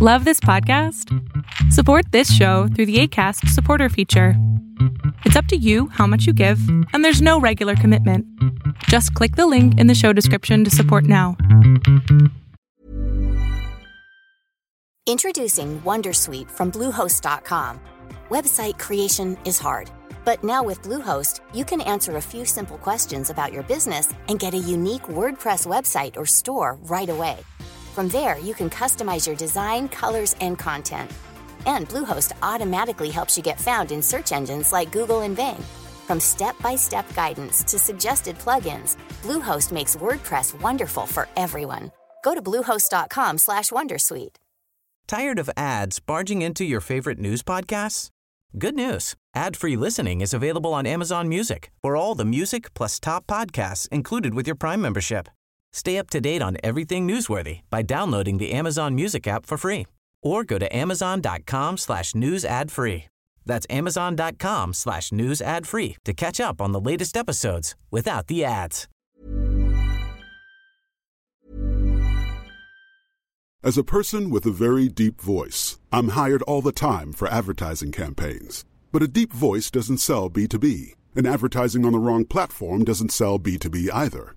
Love this podcast? Support this show through the ACAST supporter feature. It's up to you how much you give, and there's no regular commitment. Just click the link in the show description to support now. Introducing Wondersuite from Bluehost.com. Website creation is hard, but now with Bluehost, you can answer a few simple questions about your business and get a unique WordPress website or store right away. From there, you can customize your design, colors, and content. And Bluehost automatically helps you get found in search engines like Google and Bing. From step-by-step guidance to suggested plugins, Bluehost makes WordPress wonderful for everyone. Go to bluehost.com/wondersuite. Tired of ads barging into your favorite news podcasts? Good news. Ad-free listening is available on Amazon Music. For all the music plus top podcasts included with your Prime membership. Stay up to date on everything newsworthy by downloading the Amazon Music app for free or go to amazon.com slash news ad free. That's amazon.com slash news ad free to catch up on the latest episodes without the ads. As a person with a very deep voice, I'm hired all the time for advertising campaigns. But a deep voice doesn't sell B2B, and advertising on the wrong platform doesn't sell B2B either.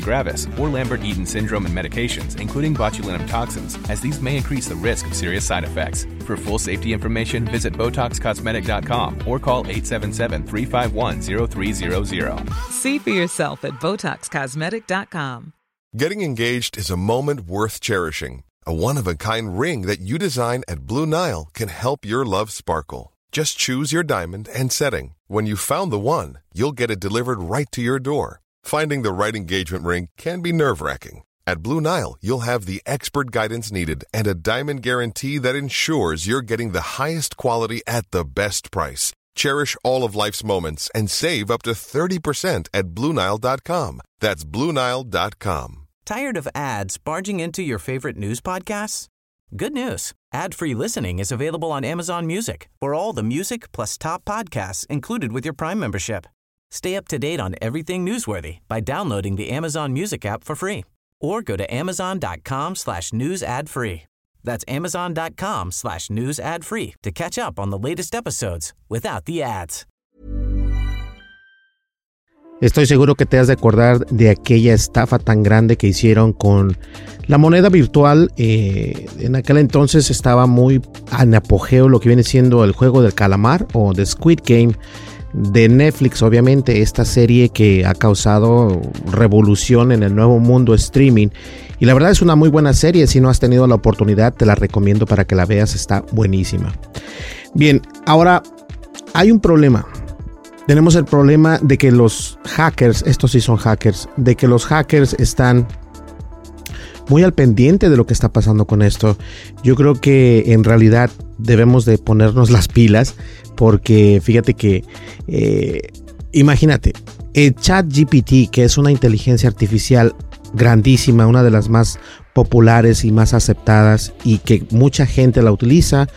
gravis, or Lambert-Eaton syndrome and medications, including botulinum toxins, as these may increase the risk of serious side effects. For full safety information, visit BotoxCosmetic.com or call 877-351-0300. See for yourself at BotoxCosmetic.com. Getting engaged is a moment worth cherishing. A one of a kind ring that you design at Blue Nile can help your love sparkle. Just choose your diamond and setting. When you've found the one, you'll get it delivered right to your door. Finding the right engagement ring can be nerve wracking. At Blue Nile, you'll have the expert guidance needed and a diamond guarantee that ensures you're getting the highest quality at the best price. Cherish all of life's moments and save up to 30% at BlueNile.com. That's BlueNile.com. Tired of ads barging into your favorite news podcasts? Good news. Ad-free listening is available on Amazon Music for all the music plus top podcasts included with your Prime membership. Stay up to date on everything newsworthy by downloading the Amazon Music app for free or go to amazon.com slash news ad free. That's amazon.com slash news ad free to catch up on the latest episodes without the ads. Estoy seguro que te has de acordar de aquella estafa tan grande que hicieron con la moneda virtual. Eh, en aquel entonces estaba muy en apogeo lo que viene siendo el juego del calamar o The Squid Game de Netflix, obviamente, esta serie que ha causado revolución en el nuevo mundo streaming. Y la verdad es una muy buena serie, si no has tenido la oportunidad, te la recomiendo para que la veas, está buenísima. Bien, ahora hay un problema. Tenemos el problema de que los hackers, estos sí son hackers, de que los hackers están muy al pendiente de lo que está pasando con esto. Yo creo que en realidad debemos de ponernos las pilas porque fíjate que, eh, imagínate, el chat GPT, que es una inteligencia artificial grandísima, una de las más populares y más aceptadas y que mucha gente la utiliza.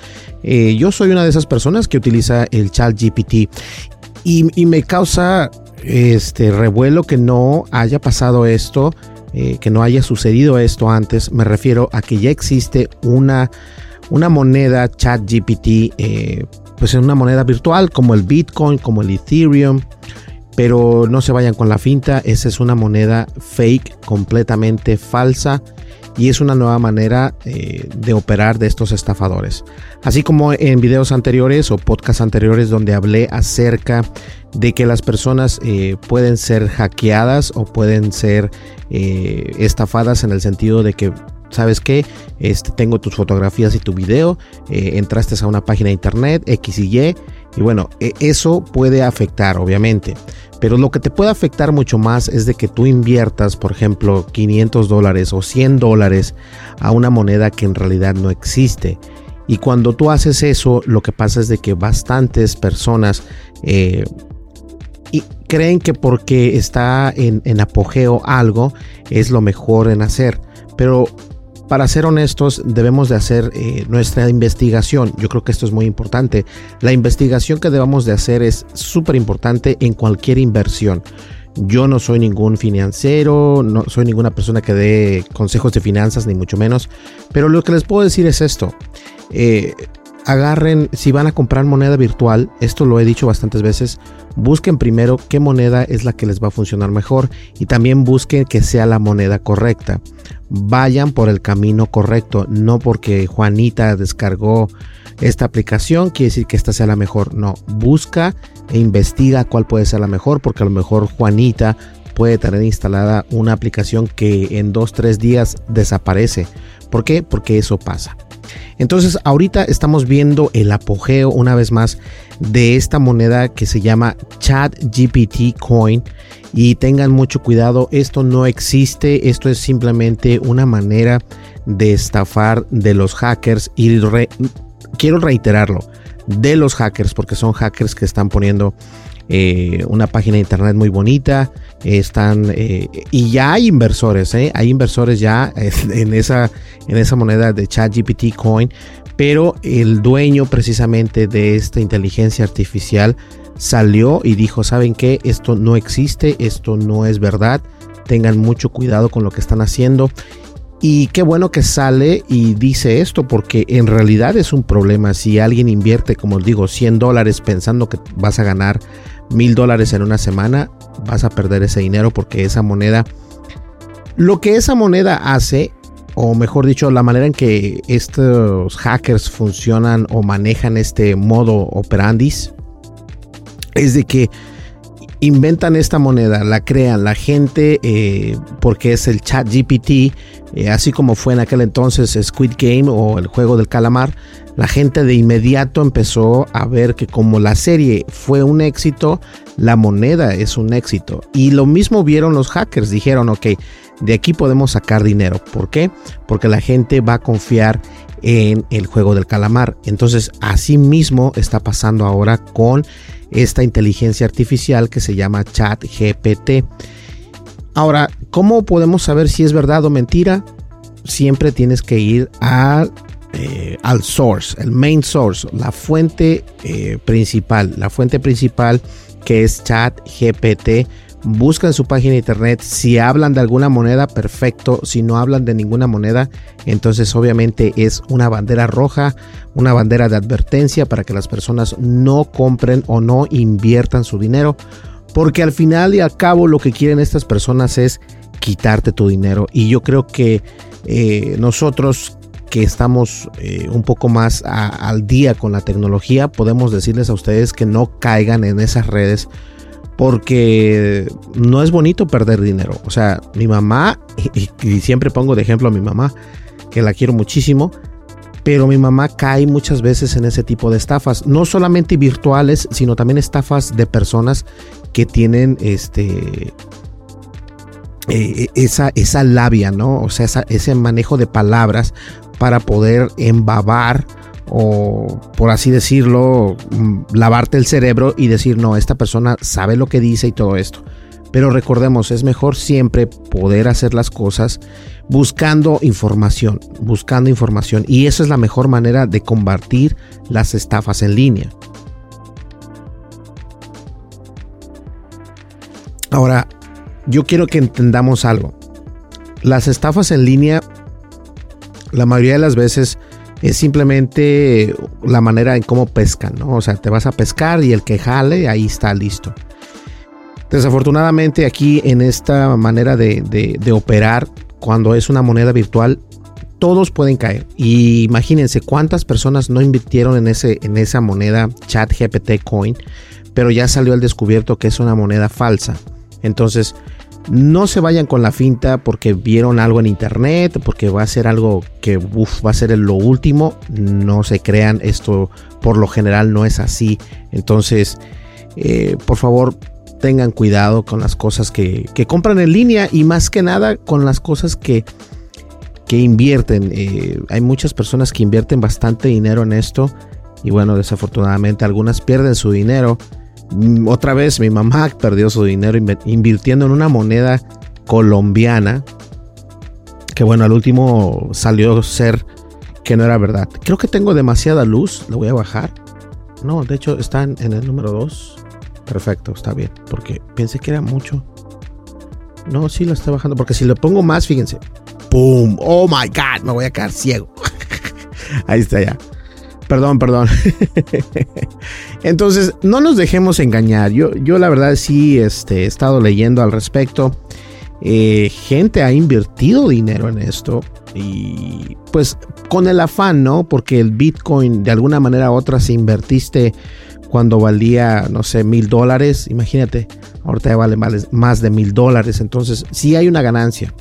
Eh, yo soy una de esas personas que utiliza el chat GPT y, me causa este revuelo que no haya pasado esto, eh, que no haya sucedido esto antes. Me refiero a que ya existe una, una moneda chat GPT, eh, pues una moneda virtual como el Bitcoin, como el Ethereum. Pero no se vayan con la finta, esa es una moneda fake, completamente falsa y es una nueva manera eh, de operar de estos estafadores. Así como en videos anteriores o podcasts anteriores donde hablé acerca de que las personas eh, pueden ser hackeadas o pueden ser eh, estafadas en el sentido de que ¿sabes qué? Este, tengo tus fotografías y tu video, entraste a una página de internet, X y Y, y bueno, e, eso puede afectar, obviamente. Pero lo que te puede afectar mucho más es de que tú inviertas, por ejemplo, 500 dólares o 100 dólares a una moneda que en realidad no existe. Y cuando tú haces eso, lo que pasa es de que bastantes personas eh, y creen que porque está en apogeo algo es lo mejor en hacer. Pero para ser honestos, debemos de hacer eh, nuestra investigación. Yo creo que esto es muy importante. La investigación que debemos de hacer es súper importante en cualquier inversión. Yo no soy ningún financiero, no soy ninguna persona que dé consejos de finanzas, ni mucho menos. Pero lo que les puedo decir es esto. Eh, agarren, si van a comprar moneda virtual, esto lo he dicho bastantes veces, busquen primero qué moneda es la que les va a funcionar mejor y también busquen que sea la moneda correcta. Vayan por el camino correcto, no porque Juanita descargó esta aplicación quiere decir que esta sea la mejor. No, busca e investiga cuál puede ser la mejor porque a lo mejor Juanita puede tener instalada una aplicación que en 2-3 días desaparece. ¿Por qué? Porque eso pasa. Entonces ahorita estamos viendo el apogeo una vez más de esta moneda que se llama ChatGPT Coin y tengan mucho cuidado, esto no existe, esto es simplemente una manera de estafar de los hackers y quiero reiterarlo, de los hackers porque son hackers que están poniendo eh, una página de internet muy bonita. Están eh, y ya hay inversores, ¿eh? hay inversores ya en esa, en esa moneda de ChatGPT Coin, pero el dueño precisamente de esta inteligencia artificial salió y dijo, ¿saben qué? Esto no existe, esto no es verdad, tengan mucho cuidado con lo que están haciendo. Y qué bueno que sale y dice esto, porque en realidad es un problema. Si alguien invierte, como digo, 100 dólares pensando que vas a ganar mil dólares en una semana, vas a perder ese dinero porque esa moneda, lo que esa moneda hace, o mejor dicho, la manera en que estos hackers funcionan o manejan este modo operandis, es de que inventan esta moneda, la crean la gente eh, porque es el chat GPT, eh, así como fue en aquel entonces Squid Game o el juego del calamar, la gente de inmediato empezó a ver que como la serie fue un éxito, la moneda es un éxito. Y lo mismo vieron los hackers, dijeron, ok, de aquí podemos sacar dinero. ¿Por qué? Porque la gente va a confiar en el juego del calamar. Entonces, así mismo está pasando ahora con esta inteligencia artificial que se llama ChatGPT. Ahora, ¿cómo podemos saber si es verdad o mentira? Siempre tienes que ir eh, al source, el main source, la fuente eh, principal, la fuente principal que es chat GPT. Buscan su página de internet. Si hablan de alguna moneda, perfecto. Si no hablan de ninguna moneda, entonces obviamente es una bandera roja, una bandera de advertencia para que las personas no compren o no inviertan su dinero. Porque al final y al cabo lo que quieren estas personas es quitarte tu dinero. Y yo creo que eh, nosotros que estamos eh, un poco más al día con la tecnología, podemos decirles a ustedes que no caigan en esas redes porque no es bonito perder dinero. O sea, mi mamá, y, siempre pongo de ejemplo a mi mamá, que la quiero muchísimo, pero mi mamá cae muchas veces en ese tipo de estafas, no solamente virtuales, sino también estafas de personas que tienen este eh, esa, esa labia, ¿no? O sea, ese manejo de palabras para poder embabar o por así decirlo, mm, lavarte el cerebro y decir, no, esta persona sabe lo que dice y todo esto. Pero recordemos, es mejor siempre poder hacer las cosas buscando información, buscando información. Y esa es la mejor manera de combatir las estafas en línea. Ahora, yo quiero que entendamos algo. Las estafas en línea, la mayoría de las veces es simplemente la manera en cómo pescan, ¿no? O sea, te vas a pescar y el que jale, ahí está listo. Desafortunadamente aquí en esta manera de, operar, cuando es una moneda virtual, todos pueden caer. Y imagínense cuántas personas no invirtieron en, ese, en esa moneda chat GPT coin, pero ya salió al descubierto que es una moneda falsa. Entonces, no se vayan con la finta porque vieron algo en internet, porque va a ser algo que va a ser lo último. No se crean, esto por lo general no es así. Entonces, eh, por favor, tengan cuidado con las cosas que, compran en línea y más que nada con las cosas que, que invierten. Eh, hay muchas personas que invierten bastante dinero en esto y bueno, desafortunadamente algunas pierden su dinero otra vez mi mamá perdió su dinero invirtiendo en una moneda colombiana que bueno, al último salió ser que no era verdad. Creo que tengo demasiada luz, lo voy a bajar. No, de hecho está en, el número 2. Perfecto, está bien, porque pensé que era mucho. No, sí lo estoy bajando, porque si lo pongo más, fíjense. ¡Pum! ¡Oh my god! Me voy a quedar ciego. Ahí está ya. Perdón, perdón. Entonces, no nos dejemos engañar. Yo, yo la verdad sí este, he estado leyendo al respecto. Eh, gente ha invertido dinero en esto y pues con el afán, ¿no? Porque el Bitcoin de alguna manera u otra si invertiste cuando valía, no sé, mil dólares, imagínate, ahorita ya vale más de mil dólares, entonces sí hay una ganancia.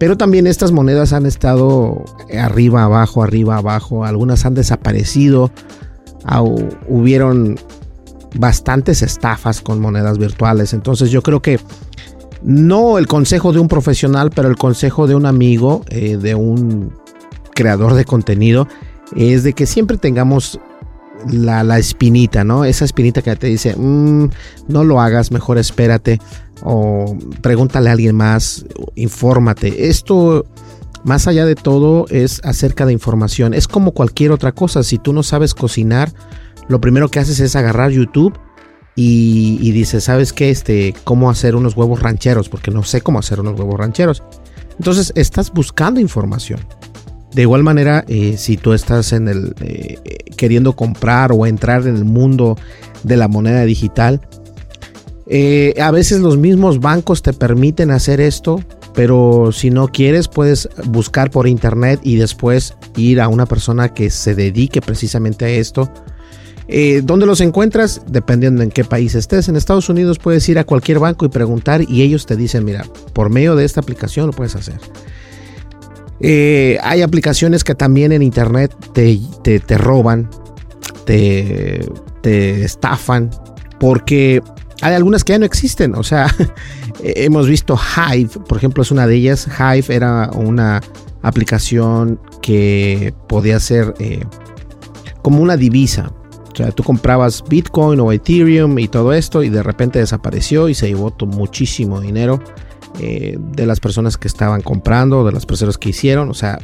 Pero también estas monedas han estado arriba, abajo, arriba, abajo. Algunas han desaparecido. hubieron bastantes estafas con monedas virtuales. Entonces yo creo que no el consejo de un profesional, pero el consejo de un amigo, eh, de un creador de contenido, es de que siempre tengamos la, la espinita, ¿no? Esa espinita que te dice, mm, no lo hagas, mejor espérate o pregúntale a alguien más, infórmate. Esto, más allá de todo, es acerca de información. Es como cualquier otra cosa. Si tú no sabes cocinar, lo primero que haces es agarrar YouTube y, dices, ¿sabes qué? Este, cómo hacer unos huevos rancheros, porque no sé cómo hacer unos huevos rancheros. Entonces, estás buscando información. De igual manera, eh, si tú estás en el eh, queriendo comprar o entrar en el mundo de la moneda digital, eh, a veces los mismos bancos te permiten hacer esto, pero si no quieres puedes buscar por internet y después ir a una persona que se dedique precisamente a esto. Eh, ¿Dónde los encuentras? Dependiendo en qué país estés. En Estados Unidos puedes ir a cualquier banco y preguntar y ellos te dicen, mira, por medio de esta aplicación lo puedes hacer. Eh, hay aplicaciones que también en internet te, te, roban, te, te estafan, porque hay algunas que ya no existen. O sea, hemos visto Hive, por ejemplo, es una de ellas. Hive era una aplicación que podía ser eh, como una divisa. O sea, tú comprabas Bitcoin o Ethereum y todo esto y de repente desapareció y se llevó muchísimo dinero eh, de las personas que estaban comprando, de las personas que hicieron. O sea,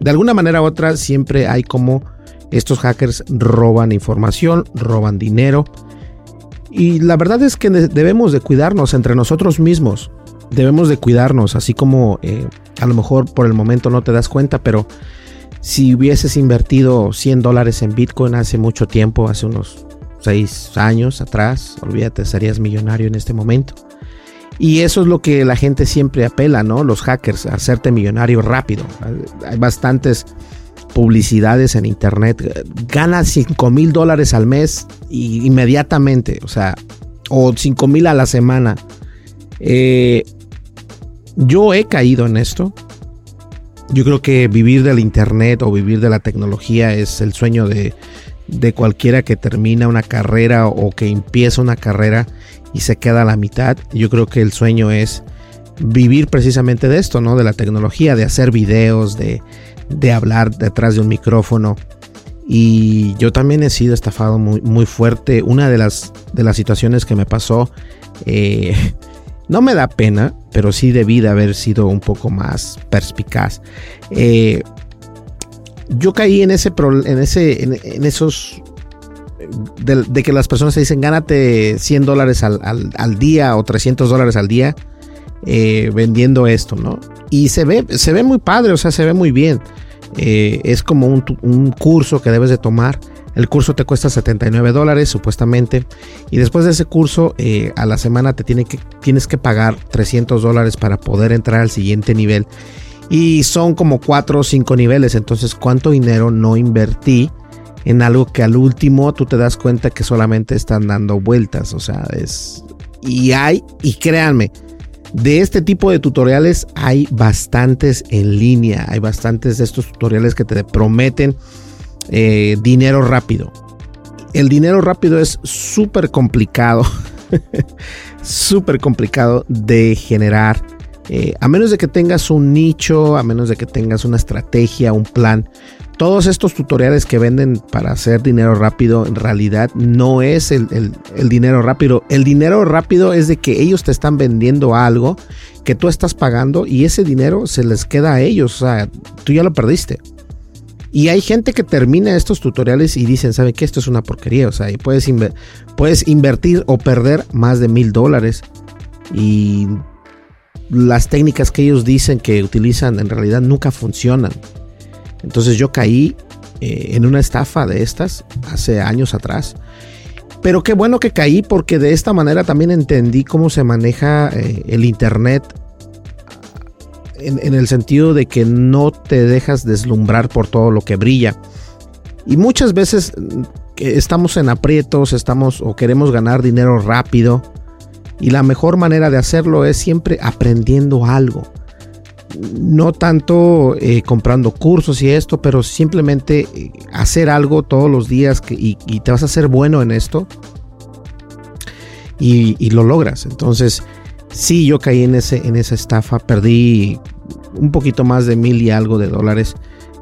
de alguna manera u otra siempre hay como estos hackers roban información, roban dinero y la verdad es que debemos de cuidarnos entre nosotros mismos. Debemos de cuidarnos, así como eh, a lo mejor por el momento no te das cuenta, pero si hubieses invertido 100 dólares en Bitcoin hace mucho tiempo, hace unos 6 años atrás, olvídate, serías millonario en este momento. Y eso es lo que la gente siempre apela, ¿no? Los hackers, a hacerte millonario rápido. Hay bastantes publicidades en internet, gana 5 mil dólares al mes y inmediatamente, o sea, o 5 mil a la semana. Eh, yo he caído en esto. Yo creo que vivir del internet o vivir de la tecnología es el sueño de, de cualquiera que termina una carrera o que empieza una carrera y se queda a la mitad. Yo creo que el sueño es vivir precisamente de esto, ¿no? De la tecnología, de hacer videos, de, de hablar detrás de un micrófono. Y yo también he sido estafado muy, muy fuerte. Una de las, de las situaciones que me pasó, eh, No me da pena, pero sí debí de haber sido un poco más perspicaz. Eh, yo caí en ese, en ese, en, esos de, que las personas se dicen gánate 100 dólares al, día o 300 dólares al día eh, vendiendo esto, ¿no? Y se ve, se ve muy padre, o sea, se ve muy bien. Eh, es como un, un, curso que debes de tomar. El curso te cuesta 79 dólares supuestamente. Y después de ese curso, eh, a la semana te tienes que pagar 300 dólares para poder entrar al siguiente nivel. Y son como 4 o 5 niveles. Entonces, ¿cuánto dinero no invertí en algo que al último tú te das cuenta que solamente están dando vueltas? O sea, es... Y hay, y créanme, de este tipo de tutoriales hay bastantes en línea. Hay bastantes de estos tutoriales que te prometen eh, dinero rápido. El dinero rápido es súper complicado. súper complicado de generar. Eh, a menos de que tengas un nicho, a menos de que tengas una estrategia, un plan. Todos estos tutoriales que venden para hacer dinero rápido en realidad no es el, el dinero rápido. El dinero rápido es de que ellos te están vendiendo algo que tú estás pagando y ese dinero se les queda a ellos. O sea, tú ya lo perdiste. Y hay gente que termina estos tutoriales y dicen, ¿saben qué? Esto es una porquería. O sea, y puedes, puedes invertir o perder más de mil dólares. Y las técnicas que ellos dicen que utilizan en realidad nunca funcionan. Entonces yo caí eh, en una estafa de estas hace años atrás. Pero qué bueno que caí porque de esta manera también entendí cómo se maneja eh, el Internet en, el sentido de que no te dejas deslumbrar por todo lo que brilla. Y muchas veces estamos en aprietos, estamos o queremos ganar dinero rápido. Y la mejor manera de hacerlo es siempre aprendiendo algo. No tanto eh, comprando cursos y esto, pero simplemente eh, hacer algo todos los días y, te vas a hacer bueno en esto. Y, y, lo logras. Entonces, sí, yo caí en, ese, en esa estafa. Perdí un poquito más de mil y algo de dólares.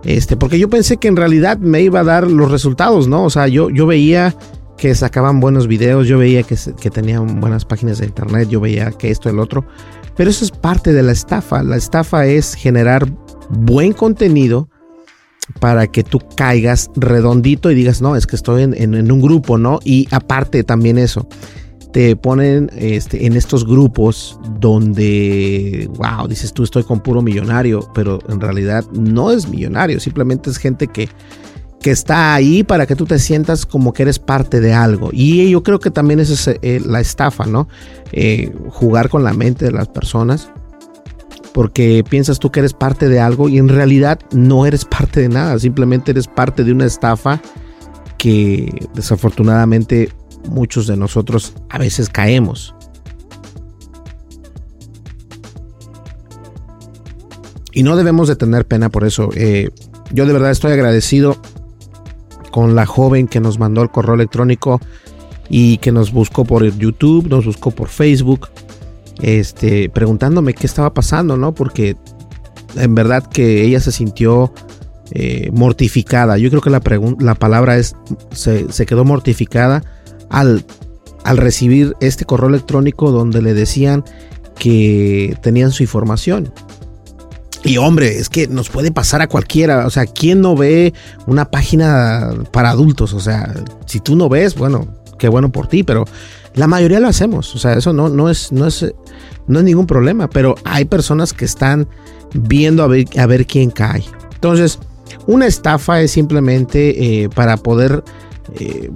Este, porque yo pensé que en realidad me iba a dar los resultados, ¿no? O sea, yo, yo veía que sacaban buenos videos, yo veía que, que tenían buenas páginas de internet, yo veía que esto, el otro. Pero eso es parte de la estafa. La estafa es generar buen contenido para que tú caigas redondito y digas, no, es que estoy en, un grupo, ¿no? Y aparte también eso, te ponen este, en estos grupos donde, wow, dices tú estoy con puro millonario, pero en realidad no es millonario, simplemente es gente que, que está ahí para que tú te sientas como que eres parte de algo. Y yo creo que también esa es eh, la estafa, ¿no? Eh, jugar con la mente de las personas. Porque piensas tú que eres parte de algo y en realidad no eres parte de nada, simplemente eres parte de una estafa que desafortunadamente muchos de nosotros a veces caemos. Y no debemos de tener pena por eso. Eh, yo de verdad estoy agradecido con la joven que nos mandó el correo electrónico y que nos buscó por YouTube, nos buscó por Facebook, este, preguntándome qué estaba pasando, ¿no? Porque en verdad que ella se sintió eh, mortificada. Yo creo que la, la palabra es, se, se quedó mortificada al, al recibir este correo electrónico donde le decían que tenían su información. Y hombre, es que nos puede pasar a cualquiera. O sea, ¿quién no ve una página para adultos? O sea, si tú no ves, bueno, qué bueno por ti, pero la mayoría lo hacemos. O sea, eso no, no, es, no, es, no es ningún problema. Pero hay personas que están viendo a ver, a ver quién cae. Entonces, una estafa es simplemente eh, para poder eh,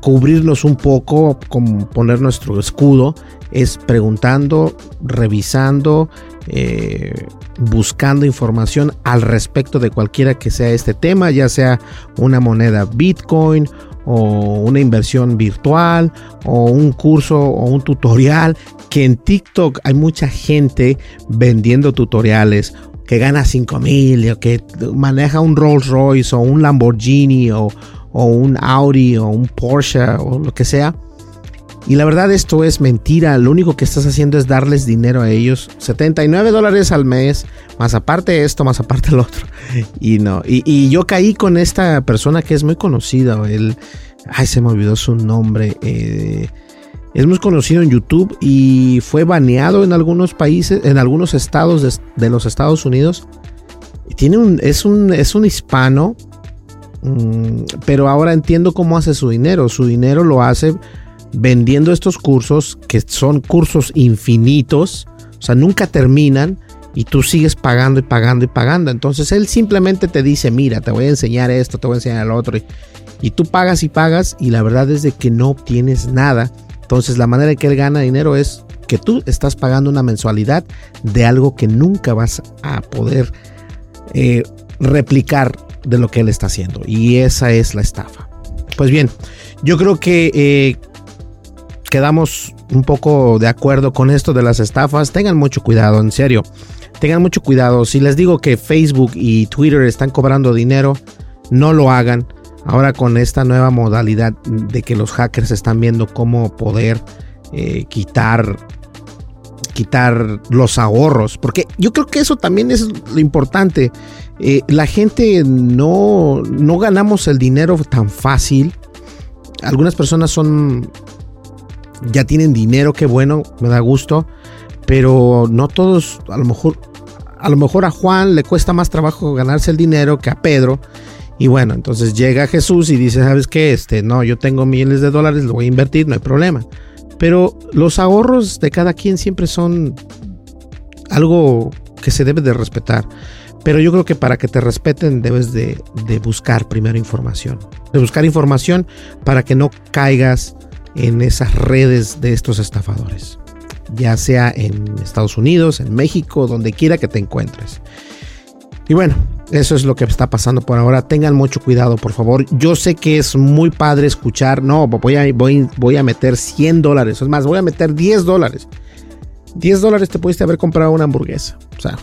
cubrirnos un poco, como poner nuestro escudo, es preguntando, revisando, eh, buscando información al respecto de cualquiera que sea este tema, ya sea una moneda Bitcoin o una inversión virtual o un curso o un tutorial, que en TikTok hay mucha gente vendiendo tutoriales que gana 5 mil que maneja un Rolls Royce o un Lamborghini o un Audi o un Porsche o lo que sea. Y la verdad esto es mentira, lo único que estás haciendo es darles dinero a ellos, 79 dólares al mes, más aparte esto, más aparte el otro. Y no, y, yo caí con esta persona que es muy conocida, él, ay se me olvidó su nombre, eh, Es muy conocido en YouTube y fue baneado en algunos países, en algunos estados de, los Estados Unidos. Tiene un, es, un, es un hispano, mm, pero ahora entiendo cómo hace su dinero. Su dinero lo hace vendiendo estos cursos que son cursos infinitos, o sea, nunca terminan y tú sigues pagando y pagando y pagando. Entonces él simplemente te dice, mira, te voy a enseñar esto, te voy a enseñar lo otro. Y, tú pagas y pagas y la verdad es de que no obtienes nada. Entonces la manera en que él gana dinero es que tú estás pagando una mensualidad de algo que nunca vas a poder eh, replicar de lo que él está haciendo. Y esa es la estafa. Pues bien, yo creo que eh, quedamos un poco de acuerdo con esto de las estafas. Tengan mucho cuidado, en serio. Tengan mucho cuidado. Si les digo que Facebook y Twitter están cobrando dinero, no lo hagan. Ahora con esta nueva modalidad de que los hackers están viendo cómo poder eh, quitar quitar los ahorros, porque yo creo que eso también es lo importante. Eh, la gente no, no ganamos el dinero tan fácil. Algunas personas son ya tienen dinero, qué bueno, me da gusto, pero no todos, a lo mejor a lo mejor a Juan le cuesta más trabajo ganarse el dinero que a Pedro. Y bueno, entonces llega Jesús y dice, ¿sabes qué? Este, no, yo tengo miles de dólares, lo voy a invertir, no hay problema. Pero los ahorros de cada quien siempre son algo que se debe de respetar. Pero yo creo que para que te respeten debes de, de buscar primero información. De buscar información para que no caigas en esas redes de estos estafadores ya sea en Estados Unidos, en México, donde quiera que te encuentres. Y bueno, eso es lo que está pasando por ahora. Tengan mucho cuidado, por favor. Yo sé que es muy padre escuchar, no, voy a, meter 100 dólares, es más, voy a meter 10 dólares. 10 dólares te pudiste haber comprado una hamburguesa. O sea,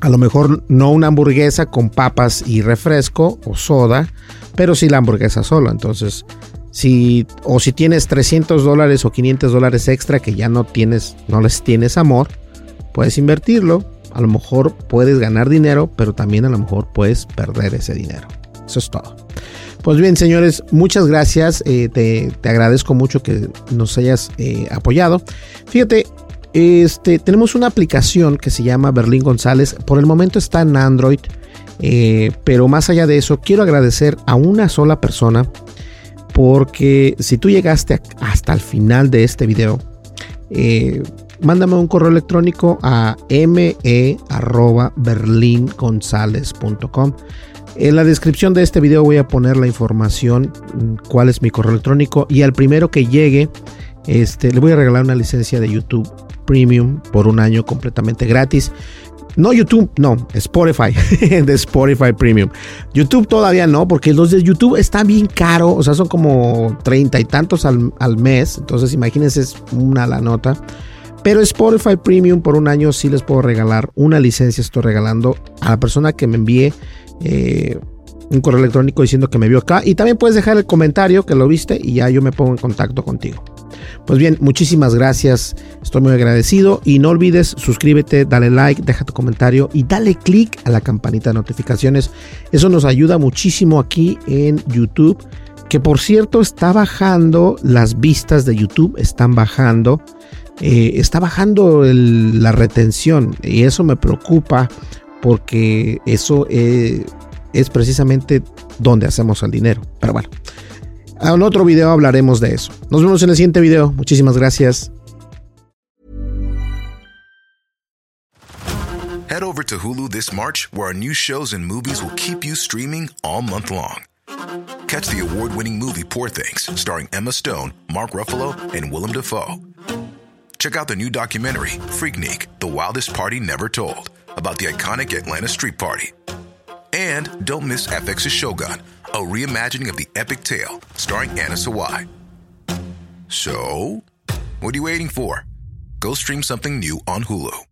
a lo mejor no una hamburguesa con papas y refresco o soda, pero sí la hamburguesa sola. Entonces, si, o si tienes 300 dólares o 500 dólares extra que ya no tienes, no les tienes amor, puedes invertirlo. A lo mejor puedes ganar dinero, pero también a lo mejor puedes perder ese dinero. Eso es todo. Pues bien, señores, muchas gracias. Eh, te, agradezco mucho que nos hayas eh, apoyado. Fíjate, este, tenemos una aplicación que se llama Berlín González. Por el momento está en Android. Eh, pero más allá de eso, quiero agradecer a una sola persona porque si tú llegaste hasta el final de este video, eh, mándame un correo electrónico a me@berlingonzalez.com. En la descripción de este video voy a poner la información, mm, cuál es mi correo electrónico y al primero que llegue, este, le voy a regalar una licencia de YouTube Premium por un año completamente gratis. No YouTube, no, Spotify, de Spotify Premium. YouTube todavía no, porque los de YouTube están bien caro, o sea, son como treinta y tantos al, mes, entonces imagínense, es una la nota. Pero Spotify Premium por un año sí les puedo regalar una licencia, estoy regalando a la persona que me envíe eh, un correo electrónico diciendo que me vio acá. Y también puedes dejar el comentario que lo viste y ya yo me pongo en contacto contigo. Pues bien, muchísimas gracias. Estoy muy agradecido. Y no olvides suscríbete, dale like, deja tu comentario y dale click a la campanita de notificaciones. Eso nos ayuda muchísimo aquí en YouTube. Que por cierto está bajando las vistas de YouTube, están bajando. Eh, está bajando la retención y eso me preocupa porque eso eh, es precisamente donde hacemos el dinero. Pero bueno, en otro video hablaremos de eso. Nos vemos en el siguiente video. Muchísimas gracias. Head over to Hulu this March, where our new shows and movies will keep you streaming all month long. Catch the award-winning movie Poor Things, starring Emma Stone, Mark Ruffalo, and Willem Dafoe. Check out the new documentary, Freaknik, The Wildest Party Never Told, about the iconic Atlanta Street Party. And don't miss FX's Shogun, a reimagining of the epic tale starring Anna Sawai. So, what are you waiting for? Go stream something new on Hulu.